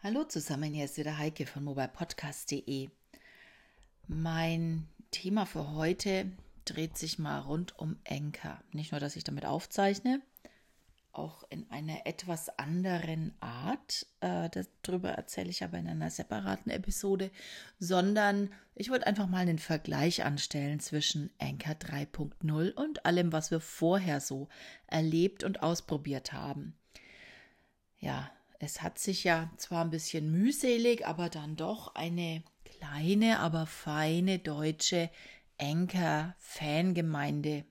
Hallo zusammen, hier ist wieder Heike von mobilepodcast.de. Mein Thema für heute dreht sich mal rund um Enker. Nicht nur, dass ich damit aufzeichne, auch in einer etwas anderen Art. Äh, darüber erzähle ich aber in einer separaten Episode, sondern ich wollte einfach mal einen Vergleich anstellen zwischen Enker 3.0 und allem, was wir vorher so erlebt und ausprobiert haben. Ja, es hat sich ja zwar ein bisschen mühselig, aber dann doch eine kleine, aber feine deutsche Enker-Fangemeinde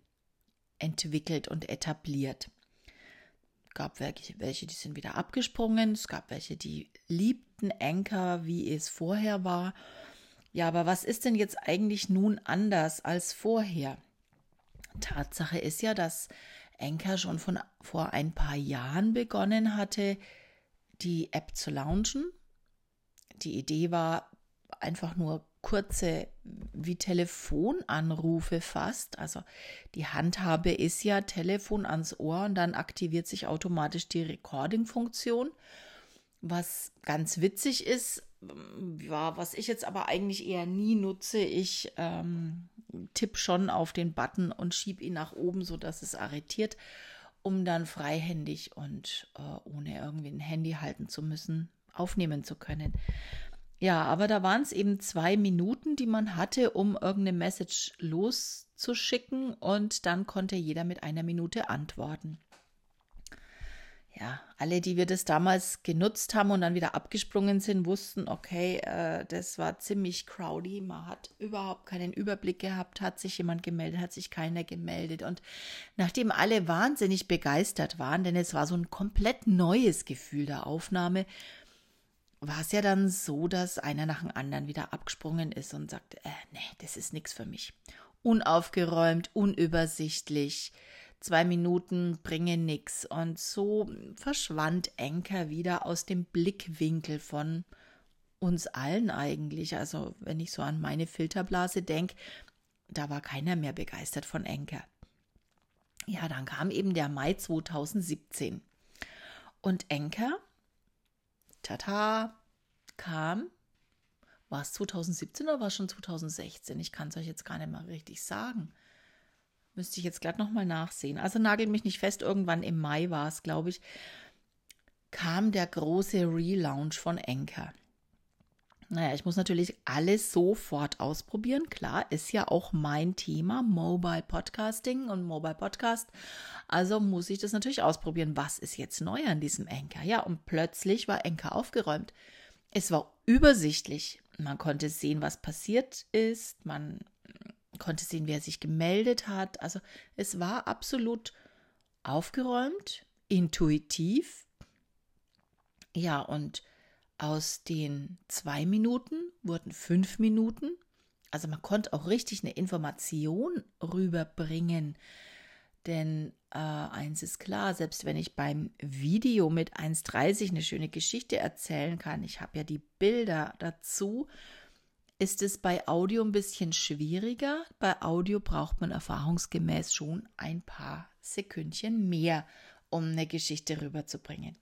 entwickelt und etabliert. Es gab welche, die sind wieder abgesprungen, es gab welche, die liebten Enker, wie es vorher war. Ja, aber was ist denn jetzt eigentlich nun anders als vorher? Tatsache ist ja, dass Enker schon von vor ein paar Jahren begonnen hatte, die App zu launchen. Die Idee war einfach nur kurze wie Telefonanrufe fast. Also die Handhabe ist ja Telefon ans Ohr und dann aktiviert sich automatisch die Recording-Funktion. Was ganz witzig ist, ja, was ich jetzt aber eigentlich eher nie nutze, ich ähm, tippe schon auf den Button und schiebe ihn nach oben, sodass es arretiert um dann freihändig und äh, ohne irgendwie ein Handy halten zu müssen, aufnehmen zu können. Ja, aber da waren es eben zwei Minuten, die man hatte, um irgendeine Message loszuschicken und dann konnte jeder mit einer Minute antworten ja, alle, die wir das damals genutzt haben und dann wieder abgesprungen sind, wussten, okay, äh, das war ziemlich crowdy. Man hat überhaupt keinen Überblick gehabt, hat sich jemand gemeldet, hat sich keiner gemeldet. Und nachdem alle wahnsinnig begeistert waren, denn es war so ein komplett neues Gefühl der Aufnahme, war es ja dann so, dass einer nach dem anderen wieder abgesprungen ist und sagte, äh, nee, das ist nichts für mich. Unaufgeräumt, unübersichtlich zwei Minuten bringen nichts. Und so verschwand Enker wieder aus dem Blickwinkel von uns allen eigentlich. Also wenn ich so an meine Filterblase denke, da war keiner mehr begeistert von Enker. Ja, dann kam eben der Mai 2017. Und Enker, tata, kam, war es 2017 oder war es schon 2016? Ich kann es euch jetzt gar nicht mal richtig sagen. Müsste ich jetzt glatt nochmal nachsehen. Also nagelt mich nicht fest, irgendwann im Mai war es, glaube ich, kam der große Relaunch von Anchor. Naja, ich muss natürlich alles sofort ausprobieren. Klar, ist ja auch mein Thema, Mobile Podcasting und Mobile Podcast. Also muss ich das natürlich ausprobieren. Was ist jetzt neu an diesem Anchor? Ja, und plötzlich war Anchor aufgeräumt. Es war übersichtlich. Man konnte sehen, was passiert ist. Man konnte sehen, wer sich gemeldet hat. Also es war absolut aufgeräumt, intuitiv. Ja, und aus den zwei Minuten wurden fünf Minuten. Also man konnte auch richtig eine Information rüberbringen. Denn äh, eins ist klar, selbst wenn ich beim Video mit 1,30 eine schöne Geschichte erzählen kann, ich habe ja die Bilder dazu, ist es bei Audio ein bisschen schwieriger. Bei Audio braucht man erfahrungsgemäß schon ein paar Sekündchen mehr, um eine Geschichte rüberzubringen.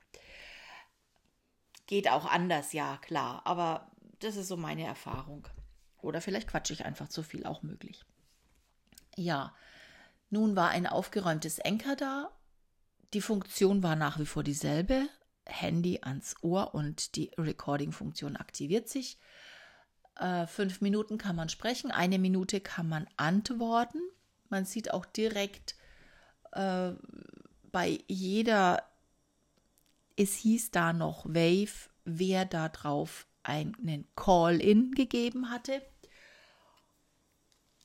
Geht auch anders, ja, klar, aber das ist so meine Erfahrung. Oder vielleicht quatsche ich einfach zu viel, auch möglich. Ja, nun war ein aufgeräumtes Enker da. Die Funktion war nach wie vor dieselbe. Handy ans Ohr und die Recording-Funktion aktiviert sich. Äh, fünf Minuten kann man sprechen, eine Minute kann man antworten. Man sieht auch direkt äh, bei jeder, es hieß da noch Wave, wer da drauf einen Call-in gegeben hatte.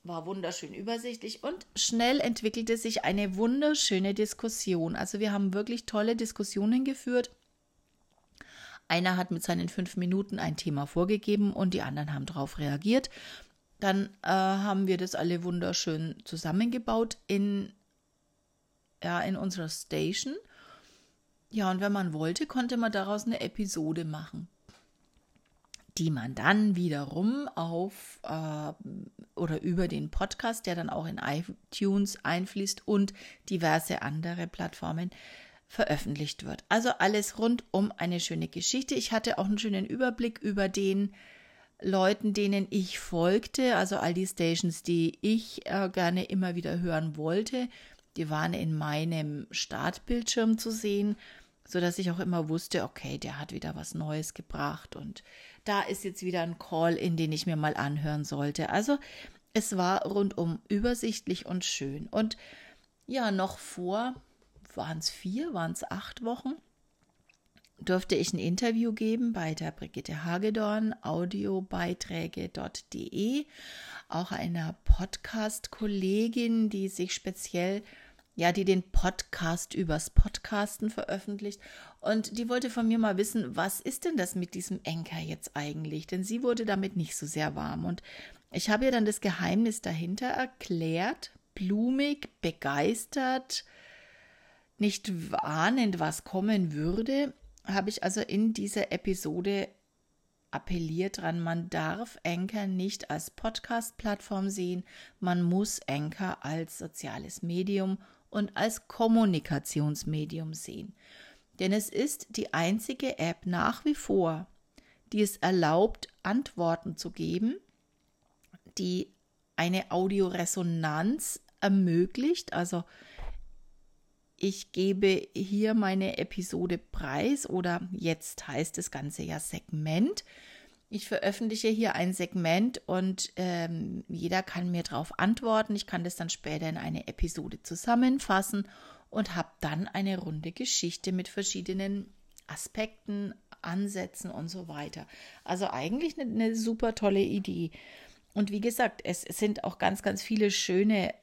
War wunderschön übersichtlich und schnell entwickelte sich eine wunderschöne Diskussion. Also wir haben wirklich tolle Diskussionen geführt einer hat mit seinen fünf Minuten ein Thema vorgegeben und die anderen haben darauf reagiert. Dann äh, haben wir das alle wunderschön zusammengebaut in, ja, in unserer Station. Ja, und wenn man wollte, konnte man daraus eine Episode machen, die man dann wiederum auf äh, oder über den Podcast, der dann auch in iTunes einfließt und diverse andere Plattformen veröffentlicht wird. Also alles rund um eine schöne Geschichte. Ich hatte auch einen schönen Überblick über den Leuten, denen ich folgte, also all die Stations, die ich äh, gerne immer wieder hören wollte. Die waren in meinem Startbildschirm zu sehen, so dass ich auch immer wusste, okay, der hat wieder was Neues gebracht und da ist jetzt wieder ein Call, in den ich mir mal anhören sollte. Also es war rundum übersichtlich und schön. Und ja, noch vor, waren es vier, waren es acht Wochen, durfte ich ein Interview geben bei der Brigitte Hagedorn, audiobeiträge.de, auch einer Podcast-Kollegin, die sich speziell ja, die den Podcast übers Podcasten veröffentlicht. Und die wollte von mir mal wissen, was ist denn das mit diesem Enker jetzt eigentlich? Denn sie wurde damit nicht so sehr warm. Und ich habe ihr dann das Geheimnis dahinter erklärt, blumig, begeistert, nicht ahnend, was kommen würde, habe ich also in dieser Episode appelliert dran, man darf Anchor nicht als Podcast-Plattform sehen, man muss Anchor als soziales Medium und als Kommunikationsmedium sehen. Denn es ist die einzige App nach wie vor, die es erlaubt, Antworten zu geben, die eine Audioresonanz ermöglicht. Also ich gebe hier meine Episode preis oder jetzt heißt das Ganze ja Segment. Ich veröffentliche hier ein Segment und ähm, jeder kann mir darauf antworten. Ich kann das dann später in eine Episode zusammenfassen und habe dann eine runde Geschichte mit verschiedenen Aspekten, Ansätzen und so weiter. Also eigentlich eine, eine super tolle Idee. Und wie gesagt, es, es sind auch ganz, ganz viele schöne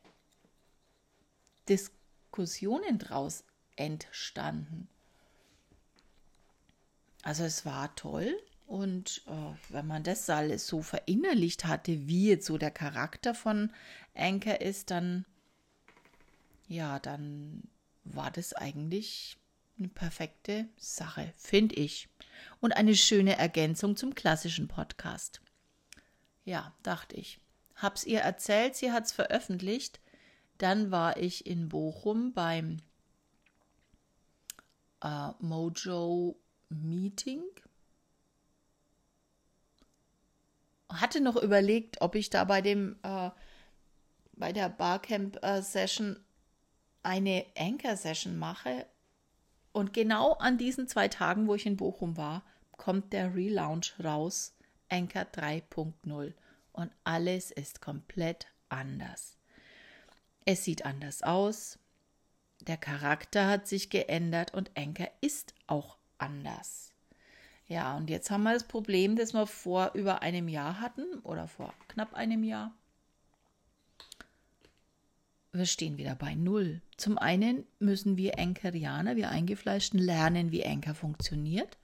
Diskussionen Diskussionen daraus entstanden. Also es war toll und äh, wenn man das alles so verinnerlicht hatte, wie jetzt so der Charakter von Anker ist, dann ja, dann war das eigentlich eine perfekte Sache, finde ich. Und eine schöne Ergänzung zum klassischen Podcast. Ja, dachte ich. Hab's ihr erzählt, sie hat's veröffentlicht. Dann war ich in Bochum beim äh, Mojo Meeting. Hatte noch überlegt, ob ich da bei dem äh, bei der Barcamp äh, Session eine Anchor Session mache. Und genau an diesen zwei Tagen, wo ich in Bochum war, kommt der Relaunch raus, Anchor 3.0. Und alles ist komplett anders. Es sieht anders aus. Der Charakter hat sich geändert und Anker ist auch anders. Ja, und jetzt haben wir das Problem, das wir vor über einem Jahr hatten oder vor knapp einem Jahr. Wir stehen wieder bei Null. Zum einen müssen wir Ankerianer, wir Eingefleischten, lernen, wie Anker funktioniert.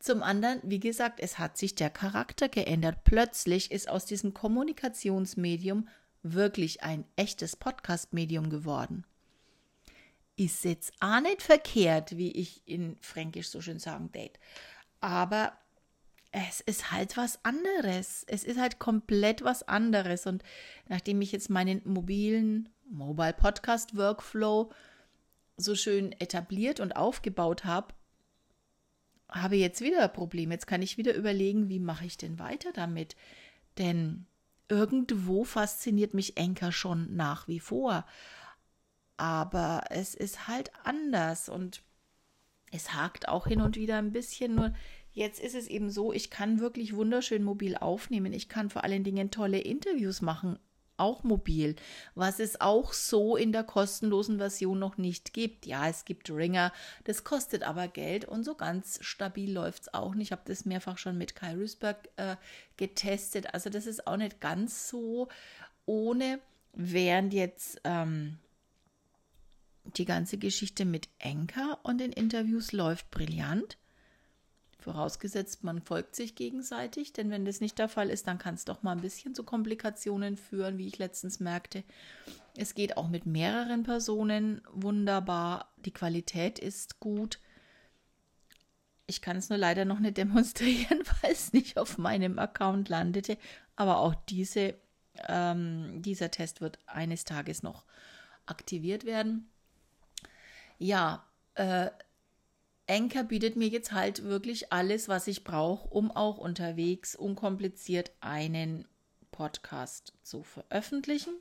Zum anderen, wie gesagt, es hat sich der Charakter geändert. Plötzlich ist aus diesem Kommunikationsmedium wirklich ein echtes Podcast-Medium geworden. Ist jetzt auch nicht verkehrt, wie ich in Fränkisch so schön sagen date. Aber es ist halt was anderes. Es ist halt komplett was anderes. Und nachdem ich jetzt meinen mobilen Mobile Podcast Workflow so schön etabliert und aufgebaut habe, habe ich jetzt wieder ein Problem. Jetzt kann ich wieder überlegen, wie mache ich denn weiter damit? Denn irgendwo fasziniert mich Enker schon nach wie vor. Aber es ist halt anders und es hakt auch hin und wieder ein bisschen. Nur jetzt ist es eben so, ich kann wirklich wunderschön mobil aufnehmen. Ich kann vor allen Dingen tolle Interviews machen auch mobil, was es auch so in der kostenlosen Version noch nicht gibt. Ja, es gibt Ringer, das kostet aber Geld und so ganz stabil läuft es auch nicht. Ich habe das mehrfach schon mit Kai Rüsberg äh, getestet. Also das ist auch nicht ganz so ohne, während jetzt ähm, die ganze Geschichte mit Enker und den Interviews läuft brillant. Vorausgesetzt, man folgt sich gegenseitig, denn wenn das nicht der Fall ist, dann kann es doch mal ein bisschen zu Komplikationen führen, wie ich letztens merkte. Es geht auch mit mehreren Personen wunderbar. Die Qualität ist gut. Ich kann es nur leider noch nicht demonstrieren, weil es nicht auf meinem Account landete. Aber auch diese, ähm, dieser Test wird eines Tages noch aktiviert werden. Ja, äh, Anchor bietet mir jetzt halt wirklich alles, was ich brauche, um auch unterwegs unkompliziert einen Podcast zu veröffentlichen.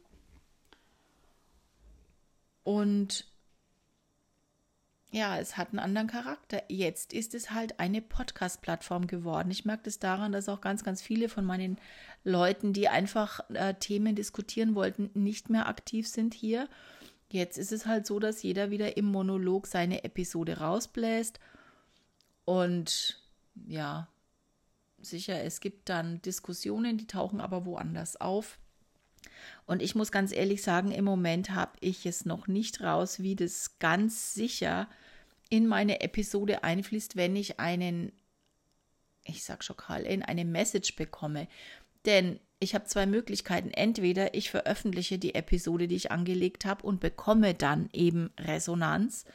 Und ja, es hat einen anderen Charakter. Jetzt ist es halt eine Podcast-Plattform geworden. Ich merke das daran, dass auch ganz, ganz viele von meinen Leuten, die einfach äh, Themen diskutieren wollten, nicht mehr aktiv sind hier. Jetzt ist es halt so, dass jeder wieder im Monolog seine Episode rausbläst. Und ja, sicher, es gibt dann Diskussionen, die tauchen aber woanders auf. Und ich muss ganz ehrlich sagen, im Moment habe ich es noch nicht raus, wie das ganz sicher in meine Episode einfließt, wenn ich einen, ich sag schon Karl, in eine Message bekomme. Denn ich habe zwei Möglichkeiten. Entweder ich veröffentliche die Episode, die ich angelegt habe und bekomme dann eben Resonanz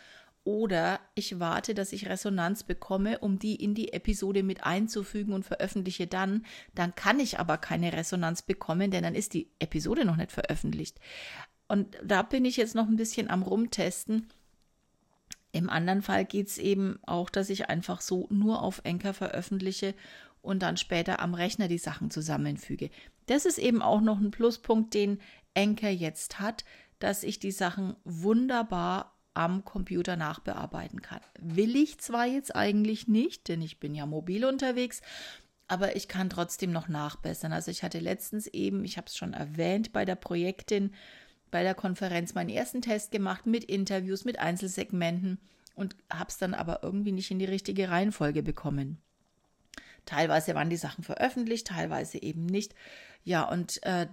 oder ich warte, dass ich Resonanz bekomme, um die in die Episode mit einzufügen und veröffentliche dann. Dann kann ich aber keine Resonanz bekommen, denn dann ist die Episode noch nicht veröffentlicht. Und da bin ich jetzt noch ein bisschen am Rumtesten. Im anderen Fall geht es eben auch, dass ich einfach so nur auf Enker veröffentliche und dann später am Rechner die Sachen zusammenfüge. Das ist eben auch noch ein Pluspunkt, den Enker jetzt hat, dass ich die Sachen wunderbar am Computer nachbearbeiten kann. Will ich zwar jetzt eigentlich nicht, denn ich bin ja mobil unterwegs, aber ich kann trotzdem noch nachbessern. Also ich hatte letztens eben, ich habe es schon erwähnt, bei der Projektin, bei der Konferenz meinen ersten Test gemacht mit Interviews, mit Einzelsegmenten und habe es dann aber irgendwie nicht in die richtige Reihenfolge bekommen. Teilweise waren die Sachen veröffentlicht, teilweise eben nicht. Ja, und äh,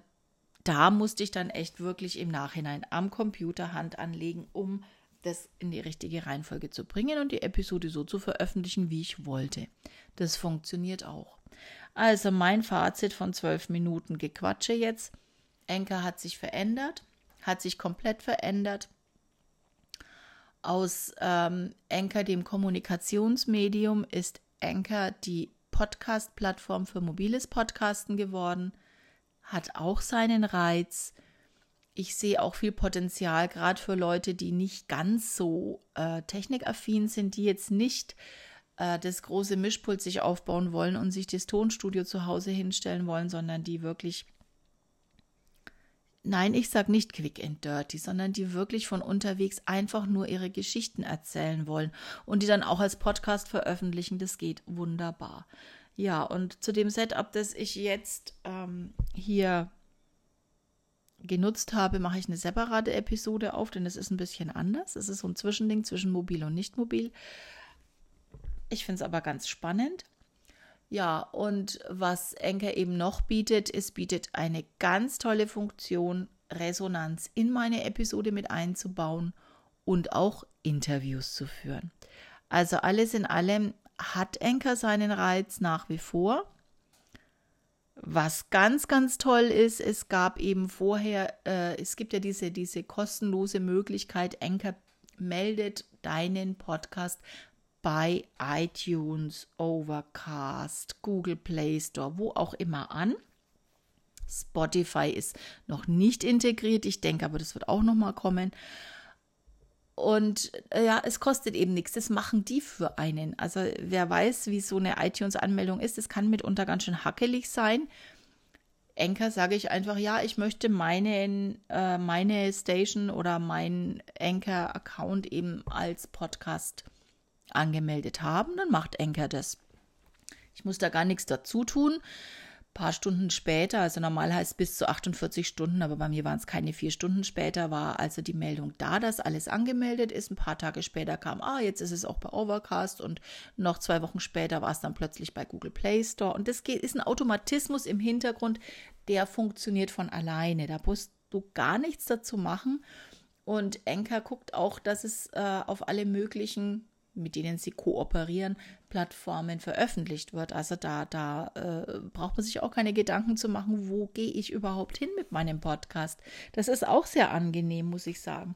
da musste ich dann echt wirklich im Nachhinein am Computer Hand anlegen, um das in die richtige Reihenfolge zu bringen und die Episode so zu veröffentlichen, wie ich wollte. Das funktioniert auch. Also mein Fazit von zwölf Minuten Gequatsche jetzt. Enker hat sich verändert, hat sich komplett verändert. Aus ähm, Anchor, dem Kommunikationsmedium, ist Anchor die Podcast-Plattform für mobiles Podcasten geworden, hat auch seinen Reiz. Ich sehe auch viel Potenzial, gerade für Leute, die nicht ganz so äh, technikaffin sind, die jetzt nicht äh, das große Mischpult sich aufbauen wollen und sich das Tonstudio zu Hause hinstellen wollen, sondern die wirklich, nein, ich sage nicht quick and dirty, sondern die wirklich von unterwegs einfach nur ihre Geschichten erzählen wollen und die dann auch als Podcast veröffentlichen. Das geht wunderbar. Ja, und zu dem Setup, das ich jetzt ähm, hier genutzt habe, mache ich eine separate Episode auf, denn es ist ein bisschen anders. Es ist so ein Zwischending zwischen mobil und nicht mobil. Ich finde es aber ganz spannend. Ja, und was Enker eben noch bietet, es bietet eine ganz tolle Funktion, Resonanz in meine Episode mit einzubauen und auch Interviews zu führen. Also alles in allem hat Enker seinen Reiz nach wie vor. Was ganz, ganz toll ist, es gab eben vorher, äh, es gibt ja diese, diese kostenlose Möglichkeit, Anchor meldet deinen Podcast bei iTunes, Overcast, Google Play Store, wo auch immer an. Spotify ist noch nicht integriert, ich denke aber, das wird auch noch mal kommen. Und äh, ja, es kostet eben nichts. Das machen die für einen. Also wer weiß, wie so eine iTunes-Anmeldung ist, das kann mitunter ganz schön hackelig sein. Anchor sage ich einfach, ja, ich möchte meinen, äh, meine Station oder meinen Anchor-Account eben als Podcast angemeldet haben. Dann macht Anchor das. Ich muss da gar nichts dazu tun paar Stunden später, also normal heißt bis zu 48 Stunden, aber bei mir waren es keine vier Stunden später, war also die Meldung da, dass alles angemeldet ist. Ein paar Tage später kam, ah, jetzt ist es auch bei Overcast und noch zwei Wochen später war es dann plötzlich bei Google Play Store. Und das geht, ist ein Automatismus im Hintergrund, der funktioniert von alleine. Da musst du gar nichts dazu machen. Und Enker guckt auch, dass es äh, auf alle möglichen mit denen sie kooperieren, Plattformen veröffentlicht wird. Also da, da äh, braucht man sich auch keine Gedanken zu machen, wo gehe ich überhaupt hin mit meinem Podcast. Das ist auch sehr angenehm, muss ich sagen.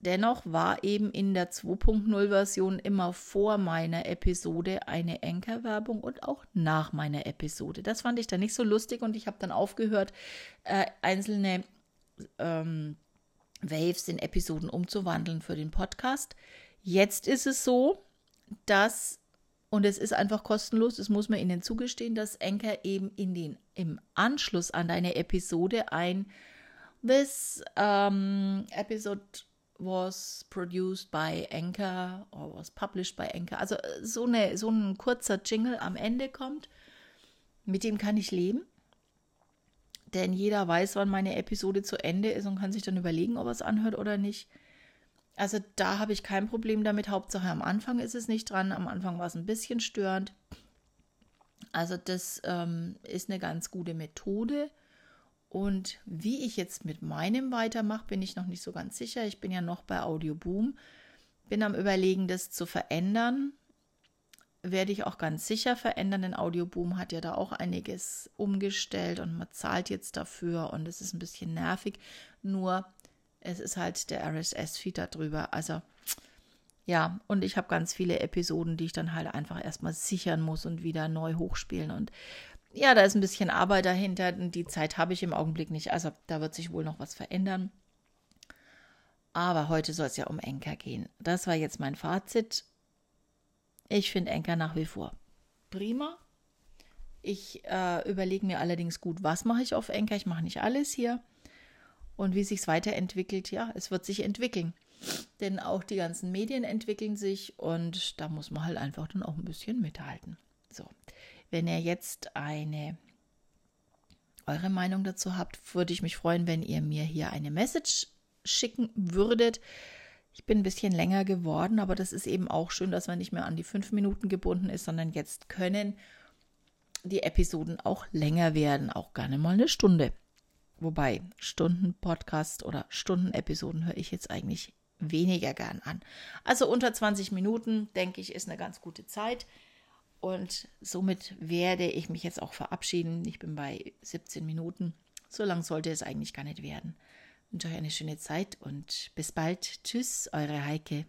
Dennoch war eben in der 2.0-Version immer vor meiner Episode eine Anchor-Werbung und auch nach meiner Episode. Das fand ich dann nicht so lustig und ich habe dann aufgehört, äh, einzelne ähm, Waves in Episoden umzuwandeln für den Podcast. Jetzt ist es so, dass, und es ist einfach kostenlos, das muss man Ihnen zugestehen, dass Enker eben in den, im Anschluss an deine Episode ein This um, episode was produced by Anchor or was published by Anchor. Also äh, so, eine, so ein kurzer Jingle am Ende kommt, mit dem kann ich leben. Denn jeder weiß, wann meine Episode zu Ende ist und kann sich dann überlegen, ob er es anhört oder nicht. Also da habe ich kein Problem damit. Hauptsache am Anfang ist es nicht dran. Am Anfang war es ein bisschen störend. Also das ähm, ist eine ganz gute Methode. Und wie ich jetzt mit meinem weitermache, bin ich noch nicht so ganz sicher. Ich bin ja noch bei Audioboom. Bin am Überlegen, das zu verändern. Werde ich auch ganz sicher verändern, denn Audioboom hat ja da auch einiges umgestellt und man zahlt jetzt dafür und es ist ein bisschen nervig. Nur es ist halt der RSS-Feed darüber. Also ja, und ich habe ganz viele Episoden, die ich dann halt einfach erstmal sichern muss und wieder neu hochspielen. Und ja, da ist ein bisschen Arbeit dahinter und die Zeit habe ich im Augenblick nicht. Also da wird sich wohl noch was verändern. Aber heute soll es ja um Enker gehen. Das war jetzt mein Fazit. Ich finde Enker nach wie vor prima. Ich äh, überlege mir allerdings gut, was mache ich auf Enker. Ich mache nicht alles hier. Und wie sich es weiterentwickelt, ja, es wird sich entwickeln. Denn auch die ganzen Medien entwickeln sich und da muss man halt einfach dann auch ein bisschen mithalten. So, wenn ihr jetzt eine eure Meinung dazu habt, würde ich mich freuen, wenn ihr mir hier eine Message schicken würdet. Ich bin ein bisschen länger geworden, aber das ist eben auch schön, dass man nicht mehr an die fünf Minuten gebunden ist, sondern jetzt können die Episoden auch länger werden, auch gerne mal eine Stunde. Wobei Stunden-Podcast oder Stunden-Episoden höre ich jetzt eigentlich weniger gern an. Also unter 20 Minuten, denke ich, ist eine ganz gute Zeit. Und somit werde ich mich jetzt auch verabschieden. Ich bin bei 17 Minuten. So lang sollte es eigentlich gar nicht werden. Ich wünsche euch eine schöne Zeit und bis bald. Tschüss, eure Heike.